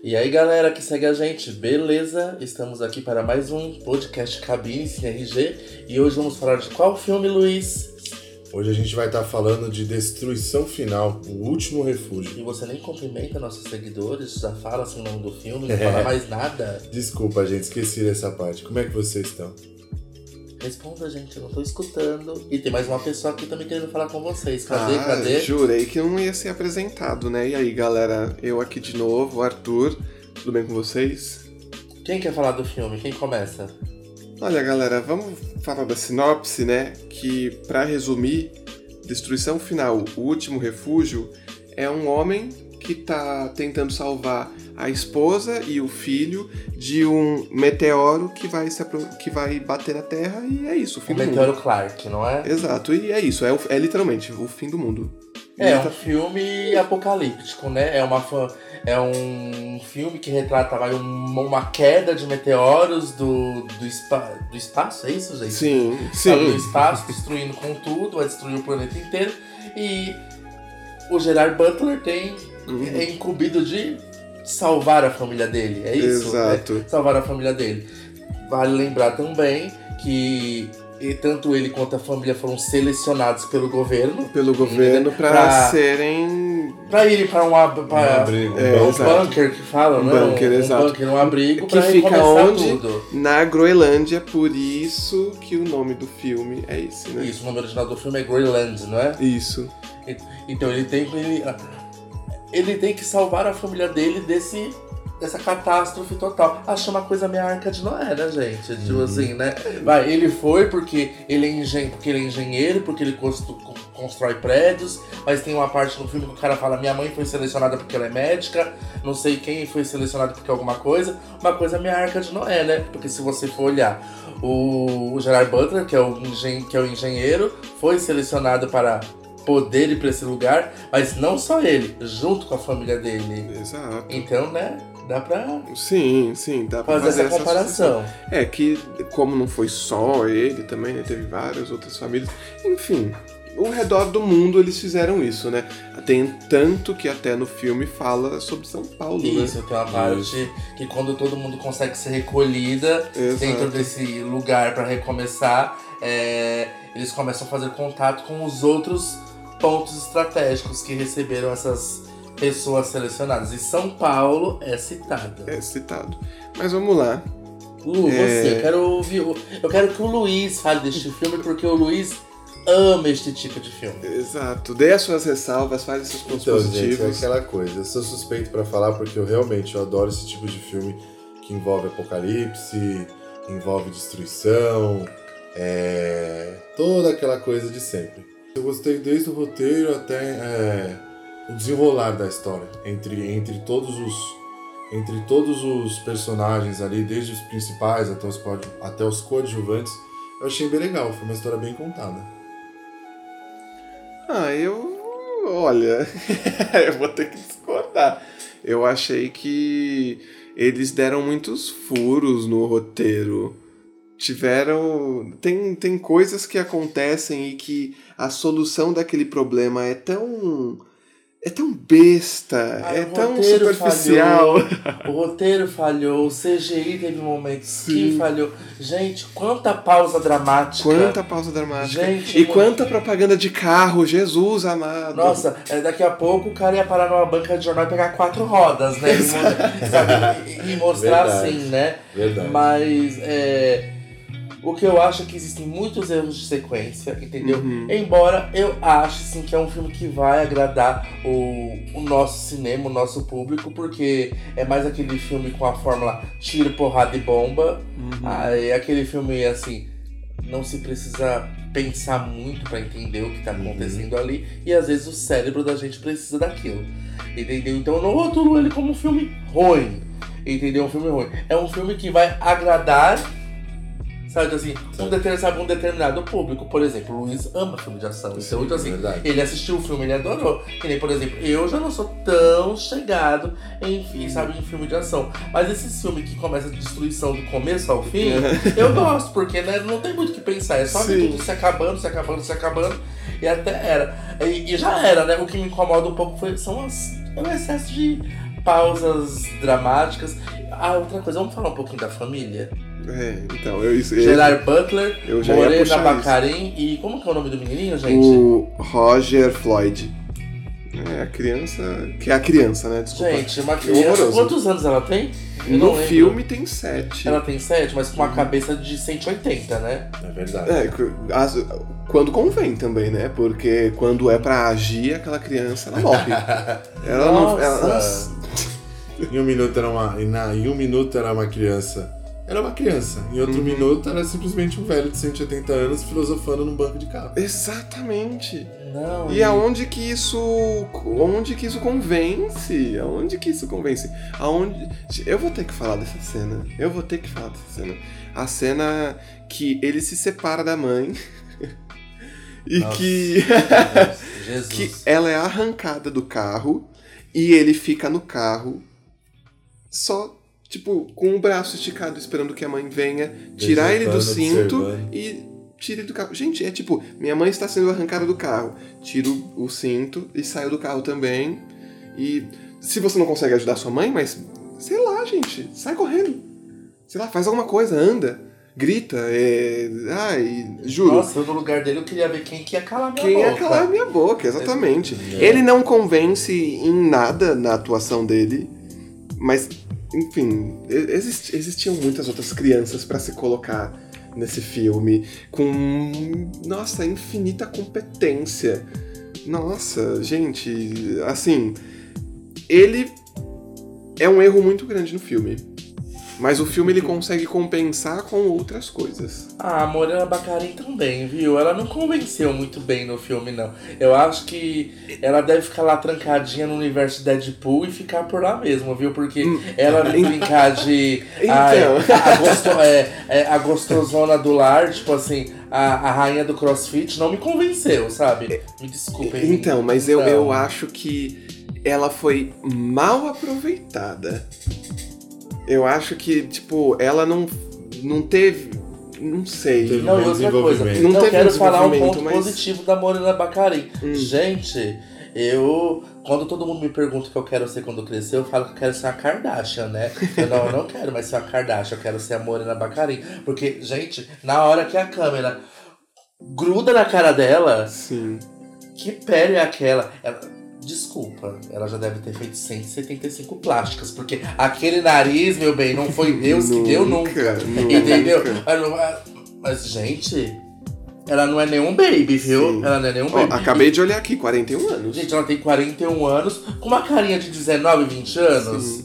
E aí galera que segue a gente, beleza? Estamos aqui para mais um podcast Cabine Cine RG e hoje vamos falar de qual filme, Luiz? Hoje a gente vai estar falando de Destruição Final, o último refúgio. E você nem cumprimenta nossos seguidores, já fala assim o nome do filme, não fala mais nada. Desculpa, gente, esqueci dessa parte. Como é que vocês estão? Responda, gente, eu não tô escutando. E tem mais uma pessoa aqui também querendo falar com vocês. Cadê, ah, cadê? Jurei que não ia ser apresentado, né? E aí, galera, eu aqui de novo, Arthur, tudo bem com vocês? Quem quer falar do filme? Quem começa? Olha, galera, vamos falar da sinopse, né? Que, para resumir, Destruição Final, o último refúgio, é um homem que tá tentando salvar a esposa e o filho de um meteoro que vai, se que vai bater na Terra e é isso. O, fim o do meteoro mundo. Clark, não é? Exato, e é isso, é, o, é literalmente o fim do mundo. É, é um filme apocalíptico, né? É, uma, é um filme que retrata vai, uma, queda de meteoros do, do, do espaço, é isso, gente? Sim, sim. Sabe, do espaço, destruindo com tudo, vai destruir o planeta inteiro. E o Gerard Butler tem uhum. é incumbido de salvar a família dele, é isso? Exato. É salvar a família dele. Vale lembrar também que e tanto ele quanto a família foram selecionados pelo governo. Pelo governo para serem. Para irem para um, pra, um abrigo. É, um bunker que falam, um né? Bunker, um, exato. Um bunker, um abrigo que fica onde? Tudo. Na Groenlândia, por isso que o nome do filme é esse, né? Isso, o nome original do filme é Greenland, não é? Isso. Então ele tem. Ele, ele tem que salvar a família dele desse dessa catástrofe total. Achei uma coisa meio arca de Noé, né, gente? Tipo uhum. assim, né? Vai, ele foi porque ele é, engen porque ele é engenheiro, porque ele constrói prédios, mas tem uma parte no filme que o cara fala: minha mãe foi selecionada porque ela é médica, não sei quem foi selecionado porque alguma coisa. Uma coisa meio arca de Noé, né? Porque se você for olhar, o, o Gerard Butler, que é o, engen que é o engenheiro, foi selecionado para poder ir para esse lugar, mas não só ele, junto com a família dele. Exato. Então, né? Dá pra. Sim, sim, dá pra fazer, fazer essa comparação. É que, como não foi só ele também, né? Teve várias outras famílias. Enfim, ao redor do mundo eles fizeram isso, né? Tem tanto que até no filme fala sobre São Paulo, isso, né? Isso, tem uma parte isso. que quando todo mundo consegue ser recolhida Exato. dentro desse lugar para recomeçar, é, eles começam a fazer contato com os outros pontos estratégicos que receberam essas pessoas selecionadas. E São Paulo é citado. É citado. Mas vamos lá. Lu, é... você, eu quero ouvir. Eu quero que o Luiz fale deste filme, porque o Luiz ama este tipo de filme. Exato. Dê as suas ressalvas, fale seus pontos então, positivos. Gente, é aquela coisa. Eu sou suspeito para falar porque eu realmente eu adoro esse tipo de filme que envolve apocalipse, envolve destruição, é... toda aquela coisa de sempre. Eu gostei desde o roteiro até é, o desenrolar da história entre, entre todos os entre todos os personagens ali, desde os principais até os, até os coadjuvantes, eu achei bem legal. Foi uma história bem contada. Ah, eu. Olha, eu vou ter que discordar. Eu achei que eles deram muitos furos no roteiro tiveram. Tem, tem coisas que acontecem e que a solução daquele problema é tão. É tão besta, ah, é tão superficial. Falhou, o roteiro falhou, o CGI teve momentos Sim. que falhou. Gente, quanta pausa dramática. Quanta pausa dramática. Gente, e quanta propaganda de carro, Jesus amado. Nossa, é, daqui a pouco o cara ia parar numa banca de jornal e pegar quatro rodas, né? E, sabe, e mostrar Verdade. assim, né? Verdade. Mas é o que eu acho é que existem muitos erros de sequência, entendeu? Uhum. Embora eu ache sim que é um filme que vai agradar o, o nosso cinema, o nosso público, porque é mais aquele filme com a fórmula tiro, porrada e bomba. Uhum. Ah, é aquele filme assim, não se precisa pensar muito para entender o que tá uhum. acontecendo uhum. ali, e às vezes o cérebro da gente precisa daquilo. Entendeu? Então eu não rotulo ele como um filme ruim. Entendeu? Um filme ruim. É um filme que vai agradar Sabe, assim, um determinado, sabe, um determinado público, por exemplo, o Luiz ama filme de ação. Sim, então, então assim, verdade. ele assistiu o filme, ele adorou. Que nem, por exemplo, eu já não sou tão chegado em, sabe, em filme de ação. Mas esse filme que começa a destruição do começo ao fim, eu gosto, porque né, não tem muito o que pensar. É só ver tudo se acabando, se acabando, se acabando. E até era. E, e, já era, né? O que me incomoda um pouco foi, são as, é o excesso de pausas dramáticas. Ah, outra coisa, vamos falar um pouquinho da família? É, então, eu isso. Gerard Butler, eu já Morena puxar Bacarin e como que é o nome do menininho, gente? O Roger Floyd. É a criança. Que é a criança, né? Desculpa. Gente, uma criança. horroroso. Quantos anos ela tem? Eu no filme tem sete. Ela tem 7, mas com uma cabeça de 180, né? É verdade. É, as- quando convém também, né? Porque quando é pra agir, aquela criança, ela morre. ela não. Ela, Nossa. Em um minuto era uma. na- Em um minuto era uma criança. Era uma criança. Em Uhum. outro minuto era simplesmente um velho de 180 anos filosofando num banco de carro. Exatamente. Não. E aonde que isso. Onde que isso convence? Aonde que isso convence? Aonde. Eu vou ter que falar dessa cena. Eu vou ter que falar dessa cena. A cena que ele se separa da mãe. e Nossa. que. Jesus. que ela é arrancada do carro e ele fica no carro só, tipo, com o braço esticado esperando que a mãe venha tirar ele do cinto observando. e tira ele do carro. Gente, é tipo, minha mãe está sendo arrancada do carro. Tiro o cinto e saio do carro também. E se você não consegue ajudar sua mãe, mas sei lá, gente, sai correndo. Sei lá, faz alguma coisa, anda, grita, é... ai, juro. Nossa, eu no lugar dele eu queria ver quem que ia calar minha Quem boca. é calar a minha boca, exatamente. É. Ele não convence em nada na atuação dele, mas, enfim, exist- existiam muitas outras crianças pra se colocar nesse filme com, nossa, infinita competência. Nossa, gente, assim, ele é um erro muito grande no filme. Mas o filme ele consegue compensar com outras coisas. Ah, a Morena Bacarin também, viu? Ela não convenceu muito bem no filme, não. Eu acho que ela deve ficar lá trancadinha no universo de Deadpool e ficar por lá mesmo, viu? Porque ela brincar de. Então. a, gosto, é, é, a gostosona do lar, tipo assim, a, a rainha do crossfit, não me convenceu, sabe? Me desculpem. Então, mas eu, Não. eu acho que ela foi mal aproveitada. Eu acho que, tipo, ela não, não teve. Não sei. Teve Não, bom outra coisa, desenvolvimento. Não eu teve quero um falar um ponto mas- positivo da Morena Bacarin. Hum. Gente, eu. Quando todo mundo me pergunta o que eu quero ser quando crescer, eu falo que eu quero ser a Kardashian, né? Eu não, eu não quero mais ser a Kardashian, eu quero ser a Morena Bacarin. Porque, gente, na hora que a câmera gruda na cara dela, Sim. que pele é aquela? Ela- desculpa, ela já deve ter feito 175 plásticas, porque aquele nariz, meu bem, não foi Deus que deu nunca. nunca. Entendeu? É- Mas, gente, ela não é nenhum baby, viu? Sim. Ela não é nenhum Ó, baby. acabei de olhar aqui, 41 anos. Gente, ela tem 41 anos, com uma carinha de 19, 20 anos. Sim.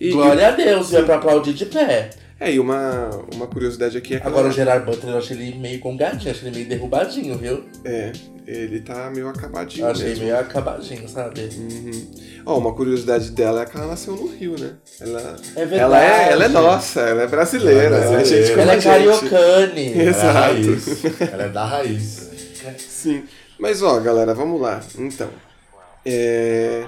E, Glória a Deus, ia pra aplaudir de pé. É, e uma, uma curiosidade aqui é que Agora o ela- Gerard Butler, eu achei ele meio congadinho, achei ele meio derrubadinho, viu? É, ele tá meio acabadinho Eu achei mesmo. meio acabadinho, sabe? Uhum. Ó, uma curiosidade dela é que ela nasceu no Rio, né? Ela, É verdade. ela, é, ela é nossa, ela é brasileira. Ela é Ela é gente brasileira. Ela é gente. cariocane. Ela é Exato. a raiz. Ela é da raiz. Sim. Mas ó, galera, vamos lá. Então. É...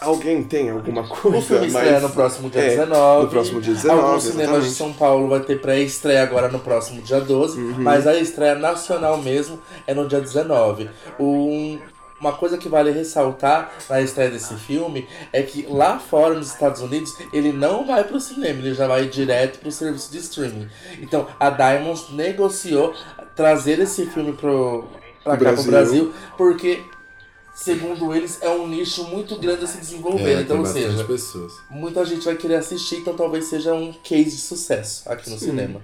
Alguém tem alguma coisa O filme estreia no próximo dia É, 19. no próximo dia 19, Alguns cinemas de exatamente. São Paulo vai ter pré-estreia agora no próximo dia 12, Uhum. mas a estreia nacional mesmo é no dia 19. Um- uma coisa que vale ressaltar na estreia desse filme é que lá fora nos Estados Unidos ele não vai pro cinema, ele já vai direto pro serviço de streaming. Então a Diamond negociou trazer esse filme pro, pra Pro cá pro Brasil. Brasil, porque segundo eles é um nicho muito grande a se desenvolver. É, então, ou seja, pessoas. muita gente vai querer assistir, então talvez seja um case de sucesso aqui no cinema.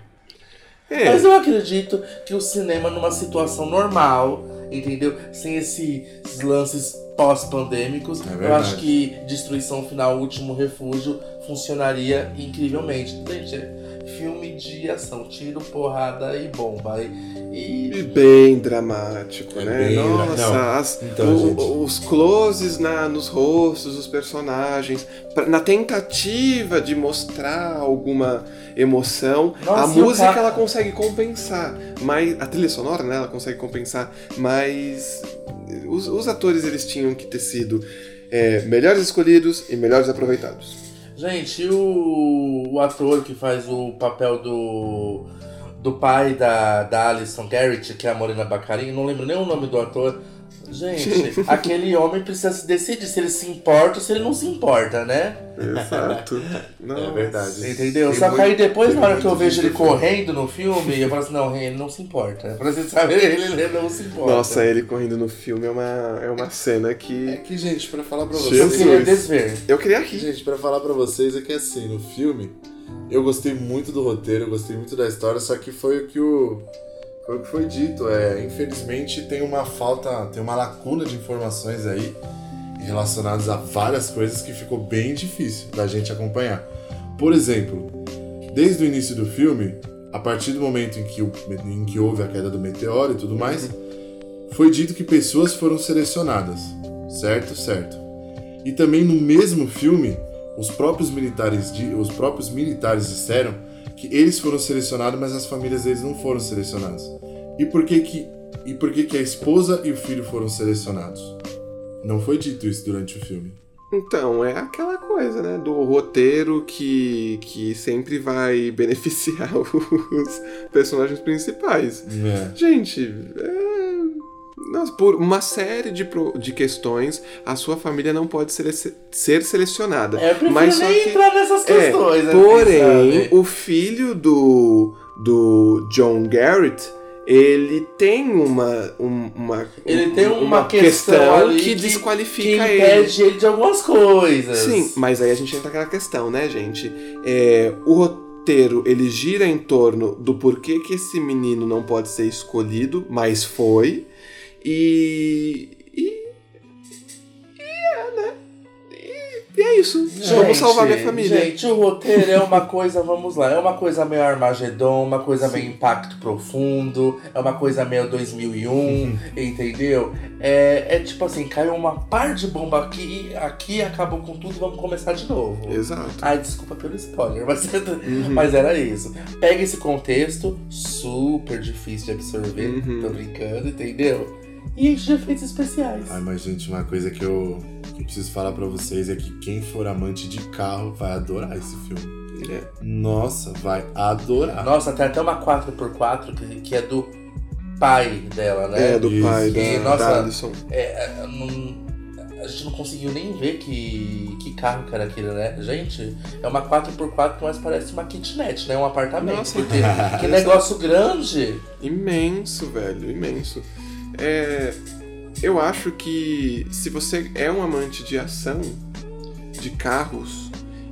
É, Mas eu acredito que o cinema numa situação normal, entendeu? Sem esse- esses lances pós-pandêmicos, É eu acho que Destruição Final, Último Refúgio funcionaria incrivelmente. Gente, filme de ação, tiro, porrada e bomba. E, E bem dramático, É né? bem Nossa, as- então, o- gente. os closes na, nos rostos dos personagens, pra- na tentativa de mostrar alguma emoção, Nossa, a música ca- ela consegue compensar, mas a trilha sonora, né, ela consegue compensar, mas os, os atores eles tinham que ter sido é, melhores escolhidos e melhores aproveitados. Gente, e o, o ator que faz o papel do, do pai da, da Alison Garrett, que é a Morena Baccarin, não lembro nem o nome do ator. Gente, aquele homem precisa se decidir se ele se importa ou se ele não se importa, né? Exato. Não, É verdade. Entendeu? Tem Só que aí depois, na hora que eu vejo ele correndo no filme, eu falo assim, não, ele não se importa. Pra você saber, ele, não se importa. Nossa, ele correndo no filme é uma, é uma cena É que. que, gente, pra falar pra eu vocês. Jesus. queria desver. Eu queria rir. Gente, pra falar pra vocês é que assim, no filme, eu gostei muito do roteiro, eu gostei muito da história, só que foi o que o. Foi o que foi dito. É, infelizmente tem uma falta, tem uma lacuna de informações aí relacionadas a várias coisas que ficou bem difícil da gente acompanhar. Por exemplo, desde o início do filme, a partir do momento em que, o- em que houve a queda do meteoro e tudo mais, foi dito que pessoas foram selecionadas. Certo? Certo. E também no mesmo filme, os próprios militares, os próprios militares disseram que eles foram selecionados, mas as famílias deles não foram selecionadas. E por que que e por que que a esposa e o filho foram selecionados? Não foi dito isso durante o filme. Então, é aquela coisa, né? Do roteiro que, que sempre vai beneficiar os personagens principais. É. Gente, é... Nossa, por uma série de, de questões, a sua família não pode sele- ser selecionada. É, eu prefiro Mas só nem que- entrar nessas É, questões. assim, porém, o filho do, do John Garrett, ele tem uma, um- uma, Ele tem uma questão ali que que- desqualifica que ele. impede ele de algumas coisas. Sim, mas aí a gente entra naquela questão, né, gente? É, o roteiro, ele gira em torno do porquê que esse menino não pode ser escolhido, mas foi. E... E... E é, né? E, e é isso. Vamos salvar minha família. Gente, o roteiro é uma coisa, vamos lá, é uma coisa meio Armagedon, uma coisa meio Impacto Profundo, é uma coisa meio 2001, entendeu? É, é tipo assim, caiu uma par de bomba aqui, aqui acabou com tudo, vamos começar de novo. Exato. Ai, desculpa pelo spoiler, mas, Uhum. mas era isso. Pega esse contexto, super difícil de absorver, Uhum. tô brincando, entendeu? E de efeitos especiais. Ai, mas gente, uma coisa que eu, que eu preciso falar pra vocês é que quem for amante de carro vai adorar esse filme. É. Nossa, vai adorar. Nossa, tem até uma 4x4 que, que é do pai dela, né? É, do Isso. pai E, da, nossa, da Alison. É, é, não- a gente não conseguiu nem ver que, que carro que era aquele, né? Gente, é uma 4x4 mas parece uma kitnet, né? Um apartamento. Nossa. Porque que negócio grande. Imenso, velho, imenso. É, eu acho que se você é um amante de ação, de carros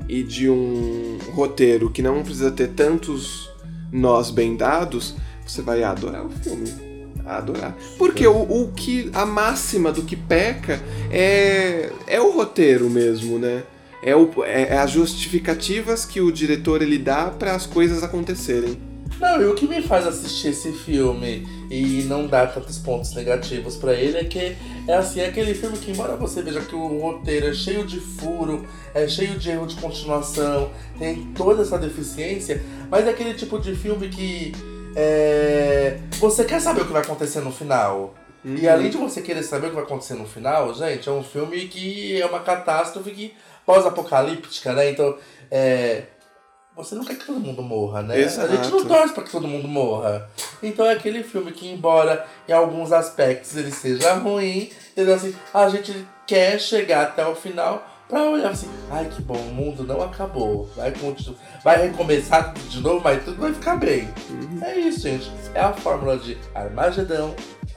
e de um roteiro que não precisa ter tantos nós bem dados, você vai adorar o filme. Adorar. Porque o, o que. A máxima do que peca é, é o roteiro mesmo, né? É, o, é, é as justificativas que o diretor ele dá para as coisas acontecerem. Não, e o que me faz assistir esse filme e não dar tantos pontos negativos pra ele é que é assim, é aquele filme que embora você veja que o roteiro é cheio de furo, é cheio de erro de continuação, tem toda essa deficiência, mas é aquele tipo de filme que é, você quer saber o que vai acontecer no final. E além de você querer saber o que vai acontecer no final, gente, é um filme que é uma catástrofe que pós-apocalíptica, né? Então, é, você não quer que todo mundo morra, né? A gente não Exato. torce pra que todo mundo morra. Então é aquele filme que, embora em alguns aspectos ele seja ruim, entendeu? Assim, a gente quer chegar até o final pra olhar assim, ai que bom, o mundo não acabou. Vai, continu- vai recomeçar tudo de novo, mas tudo vai ficar bem. É isso, gente. É a fórmula de Armagedão,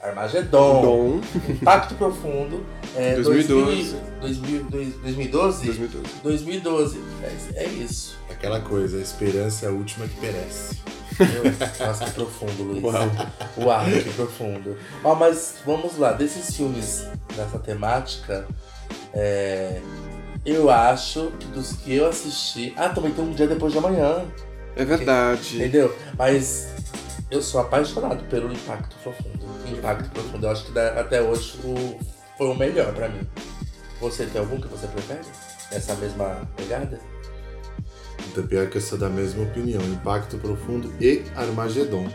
Armagedon, Dom, Impacto Profundo, é, 2012. 2000, 2012? 2012. 2012. É, é isso. Aquela coisa, a esperança é a última que perece. Meu, Nossa, que profundo, Luiz. Uau. Uau, que profundo. Ó, mas vamos lá, desses filmes nessa temática, é, eu acho que dos que eu assisti. Ah, também tem um dia depois de amanhã, É verdade. entendeu? Mas eu sou apaixonado pelo Impacto Profundo. Impacto Profundo, eu acho que da- até hoje o, foi o melhor pra mim. Você tem algum que você prefere? Nessa mesma pegada? Então, pior que eu sou da mesma opinião. Impacto Profundo e Armagedon.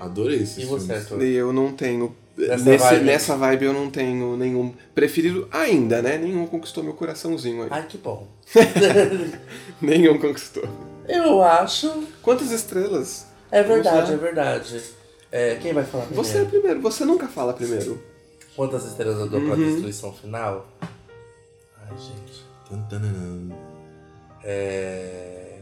Adorei esses E você, filmes. Arthur? E eu não tenho. Nessa nesse- vibe. nessa vibe eu não tenho nenhum preferido ainda, né? Nenhum conquistou meu coraçãozinho aí. Ai, que bom. Nenhum conquistou. Eu acho. Quantas estrelas? É verdade, é verdade. É, quem vai falar primeiro? Você é primeiro, você nunca fala primeiro. Quantas estrelas eu dou pra Uhum. destruição final? Ai, gente. É.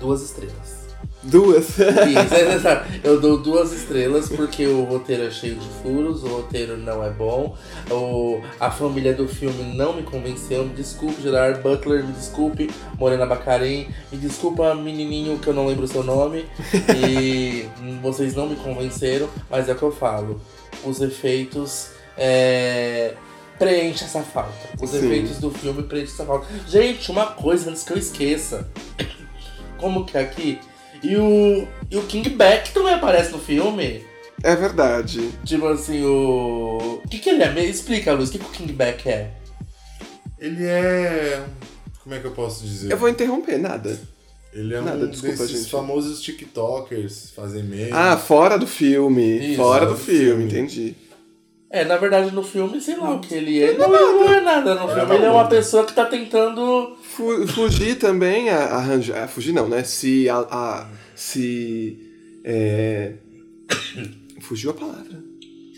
Duas estrelas. Duas. Isso, é, eu dou duas estrelas porque o roteiro é cheio de furos, o roteiro não é bom, o, a família do filme não me convenceu. Me desculpe, Gerard Butler, me desculpe, Morena Bacarin, me desculpa, menininho que eu não lembro o seu nome. E vocês não me convenceram, mas é o que eu falo. Os efeitos. É, preenche essa falta. Os Sim. efeitos do filme preenchem essa falta. Gente, uma coisa antes que eu esqueça. Como que é aqui? E o, e o King Beck também aparece no filme. É verdade. Tipo assim, o. O que, que ele é? Me explica, Luiz, o que, que o King Beck é? Ele é. Como é que eu posso dizer? Eu vou interromper, nada. Ele é Nada, um desculpa, desses gente. famosos TikTokers, fazem meme. Ah, fora do filme. Isso, fora do do filme, filme. entendi. É, na verdade, no filme, sei lá o que ele é. Não, ele não é nada no filme. Ele é uma pessoa que tá tentando. Fu- fugir também, a- arranjar. ah, Fugir não, né? Se. A, a- se. É... Fugiu a palavra.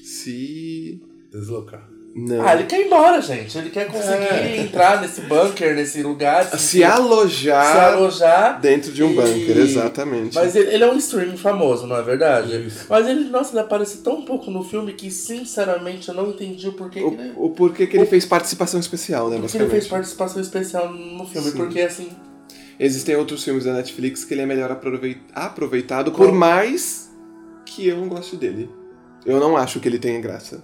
Se. Deslocar. Não. Ah, ele quer ir embora, gente. Ele quer conseguir É. entrar nesse bunker, nesse lugar. se se alojar se alojar. dentro de um E- bunker, exatamente. Mas ele, ele é um streaming famoso, não é verdade? Isso. Mas ele, nossa, ele aparece tão pouco no filme que, sinceramente, eu não entendi o porquê que ele, O, o porquê que ele fez participação especial, né? porque ele fez participação especial no filme. Sim. Porque, assim, Existem outros filmes da Netflix que ele é melhor aprovei- aproveitado, Qual? por mais que eu não goste dele. Eu não acho que ele tenha graça.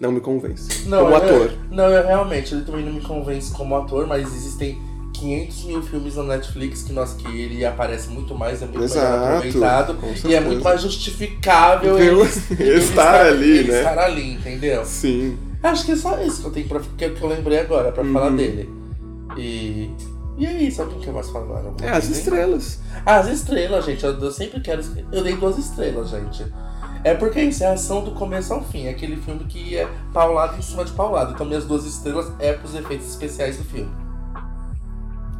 Não me convence. Não, Como eu- ator. Não, eu realmente, ele também não me convence como ator, mas existem 500 mil filmes na Netflix que, nossa, que ele aparece muito mais, é muito Exato. aproveitado. com E é muito mais justificável ele, ele Estar ali, ele né? estar ali, entendeu? Sim. Acho que é só isso que eu tenho pra, que, que eu lembrei agora pra Uhum. falar dele. E. E é isso, alguém quer mais falar É, as estrelas. Ah, As estrelas, gente, eu, eu sempre quero. Eu dei duas estrelas, gente. É porque isso é ação do começo ao fim. É aquele filme que é paulado em cima de paulado. Então, minhas duas estrelas é pros efeitos especiais do filme.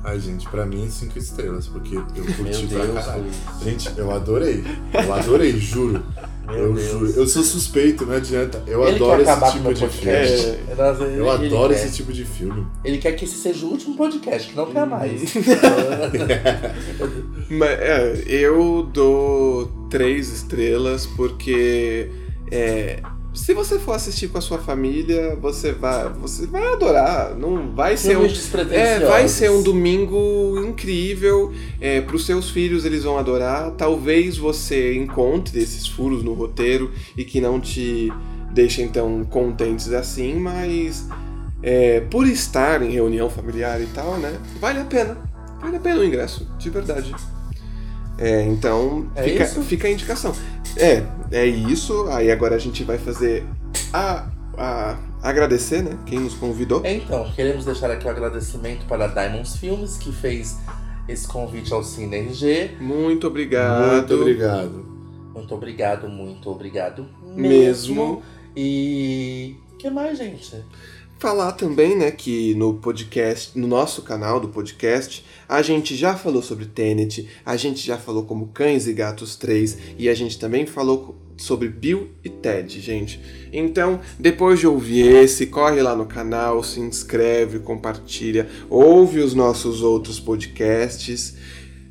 Ai, gente, pra mim, cinco estrelas, porque eu Meu curti pra Deus, caralho. Gente, eu adorei. Eu adorei, juro. Meu eu Deus. juro. Eu sou suspeito, não adianta. Eu Ele adoro esse tipo meu de podcast. filme. É. Ele- Eu ele adoro quer. esse tipo de filme. Ele quer que esse seja o último podcast, que não quer mais. Mas, é, eu dou três estrelas porque é, se você for assistir com a sua família, você vai, você vai adorar. Não vai ser um, É, vai ser um domingo incrível. É, para os seus filhos eles vão adorar. Talvez você encontre esses furos no roteiro e que não te deixem tão contentes assim, mas é, por estar em reunião familiar e tal, né? Vale a pena. Vale a pena o ingresso, de verdade. É, então É fica, isso? fica a indicação. É, é isso. Aí agora a gente vai fazer a, a agradecer, né? Quem nos convidou. Então, queremos deixar aqui o agradecimento para a Diamonds Filmes, que fez esse convite ao Cine RG. Muito obrigado. Muito obrigado. Muito obrigado, muito obrigado mesmo. Mesmo. E. O que mais, gente? Falar também, né, que no podcast, no nosso canal do podcast, a gente já falou sobre Tenet, a gente já falou como Cães e Gatos 3 e a gente também falou sobre Bill e Ted, gente. Então, depois de ouvir esse, corre lá no canal, se inscreve, compartilha, ouve os nossos outros podcasts.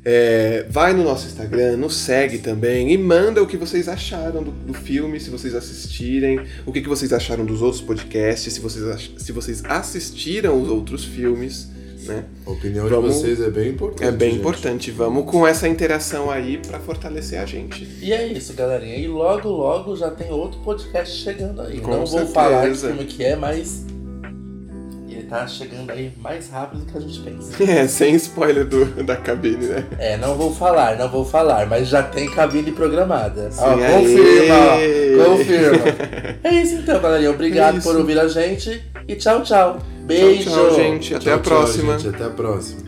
É, vai no nosso Instagram, nos segue também e manda o que vocês acharam do, do filme, se vocês assistirem, o que, que vocês acharam dos outros podcasts, se vocês, se vocês assistiram os outros filmes, né? A opinião Vamos- de vocês é bem importante. É bem gente. importante. Vamos com essa interação aí pra fortalecer a gente. E é isso, galerinha. E logo, logo já tem outro podcast chegando aí. Com Não vou certeza. falar que filme que é, mas. Ele tá chegando aí mais rápido do que a gente pensa. É, sem spoiler do, da cabine, né? É, não vou falar, não vou falar, mas já tem cabine programada. Sim, Ó, confirma, ó, confirma. É isso então, galerinha. Obrigado É por ouvir a gente e tchau, tchau. Beijo. Tchau, tchau, gente. Até Tchau, a tchau, próxima. gente. Até a próxima.